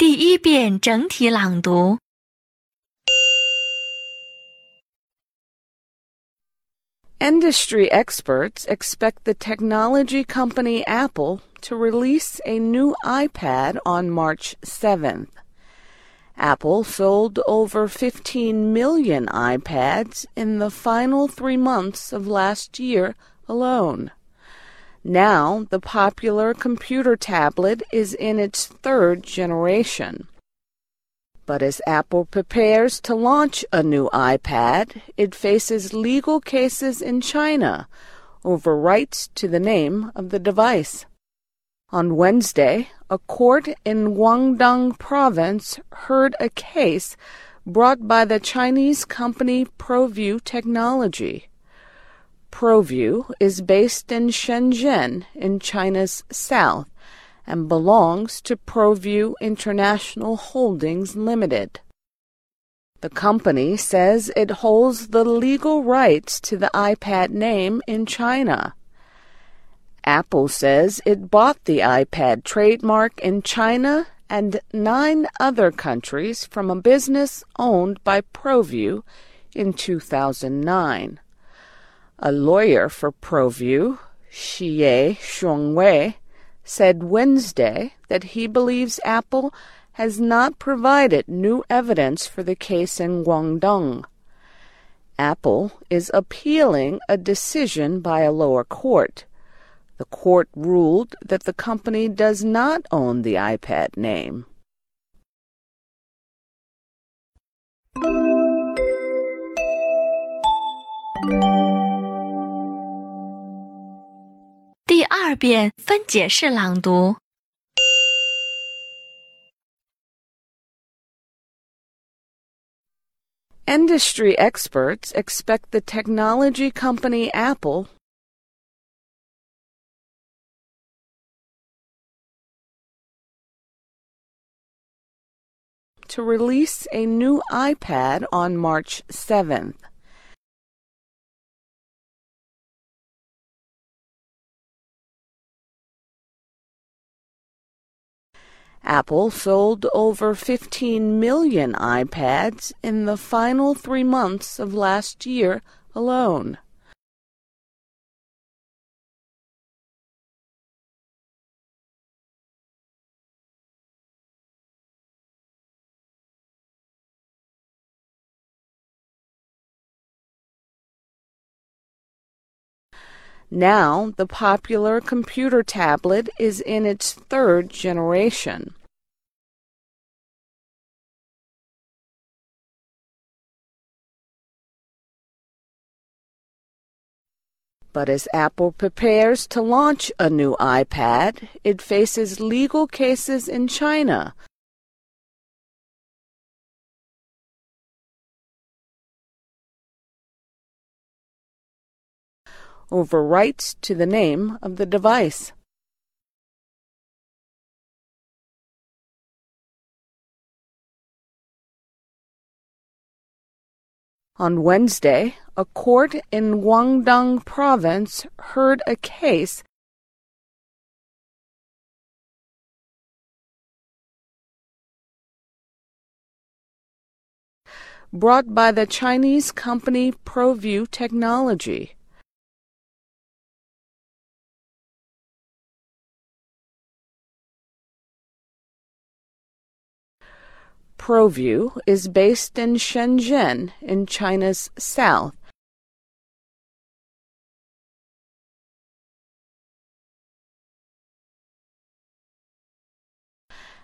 第一遍整体朗读。 Industry experts expect the technology company Apple to release a new iPad on March 7th. Apple sold over 15 million iPads in the final three months of last year alone. Now, the popular computer tablet is in its third generation. But as Apple prepares to launch a new iPad, it faces legal cases in China over rights to the name of the device. On Wednesday, a court in Guangdong province heard a case brought by the Chinese company ProView Technology. ProView is based in Shenzhen in China's south and belongs to ProView International Holdings Limited. The company says it holds the legal rights to the iPad name in China. Apple says it bought the iPad trademark in China and nine other countries from a business owned by ProView in 2009. A lawyer for ProView, Xie Xianghui, said Wednesday that he believes Apple has not provided new evidence for the case in Guangdong. Apple is appealing a decision by a lower court. The court ruled that the company does not own the iPad name. 二遍分解式朗读。 Industry experts expect the technology company Apple to release a new iPad on March 7th. Apple sold over 15 million iPads in the final three months of last year alone. Now, the popular computer tablet is in its third generation. But as Apple prepares to launch a new iPad, it faces legal cases in China over rights to the name of the device. On Wednesday, a court in Guangdong province heard a case brought by the Chinese company ProView Technology. ProView is based in Shenzhen in China's south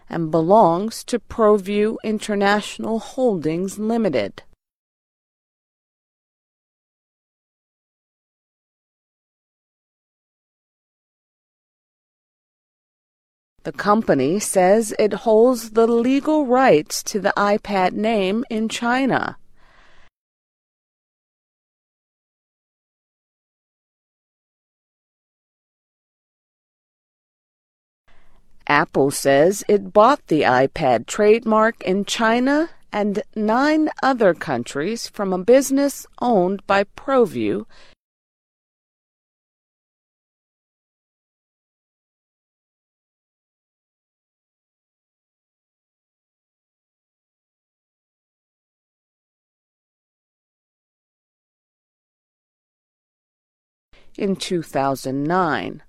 and belongs to ProView International Holdings Limited. The company says it holds the legal rights to the iPad name in China. Apple says it bought the iPad trademark in China and nine other countries from a business owned by ProView in 2009.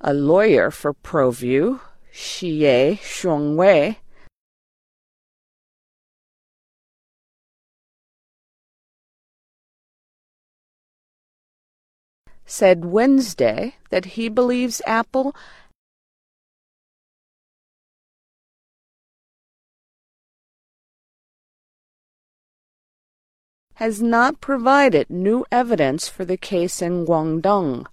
A lawyer for ProView, Xie Xianghui, said Wednesday that he believes Apple has not provided new evidence for the case in Guangdong.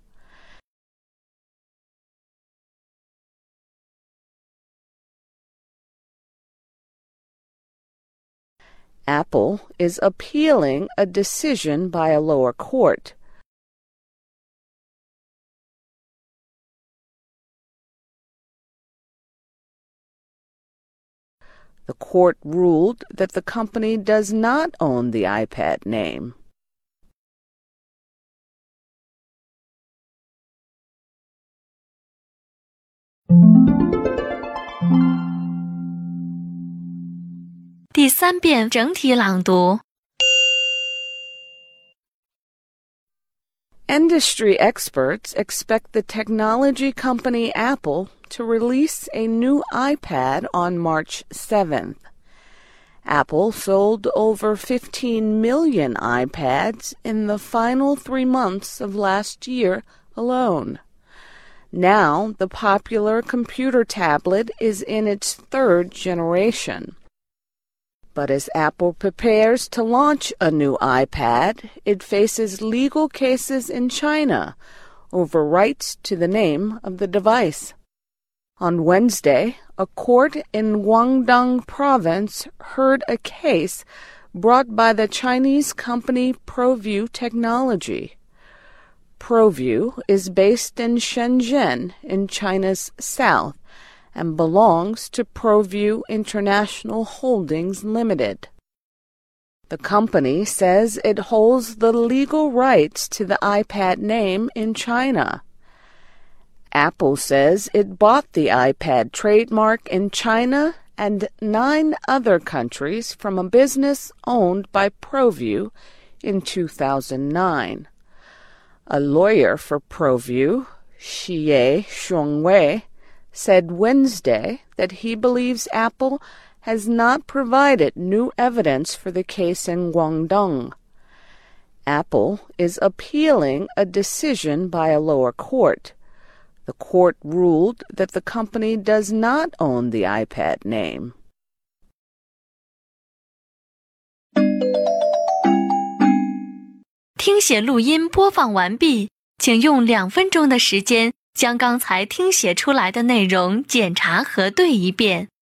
Apple is appealing a decision by a lower court. The court ruled that the company does not own the iPad name. Industry experts expect the technology company Apple to release a new iPad on March 7th. Apple sold over 15 million iPads in the final three months of last year alone. Now, the popular computer tablet is in its third generation. But as Apple prepares to launch a new iPad, it faces legal cases in China over rights to the name of the device. On Wednesday, a court in Guangdong province heard a case brought by the Chinese company ProView Technology. ProView is based in Shenzhen in China's south and belongs to ProView International Holdings Limited. The company says it holds the legal rights to the iPad name in China. Apple says it bought the iPad trademark in China and nine other countries from a business owned by ProView in 2009. A lawyer for ProView, Xie Xianghui, said Wednesday that he believes Apple has not provided new evidence for the case in Guangdong. Apple is appealing a decision by a lower court. The court ruled that the company does not own the iPad name. 将刚才听写出来的内容检查核对一遍。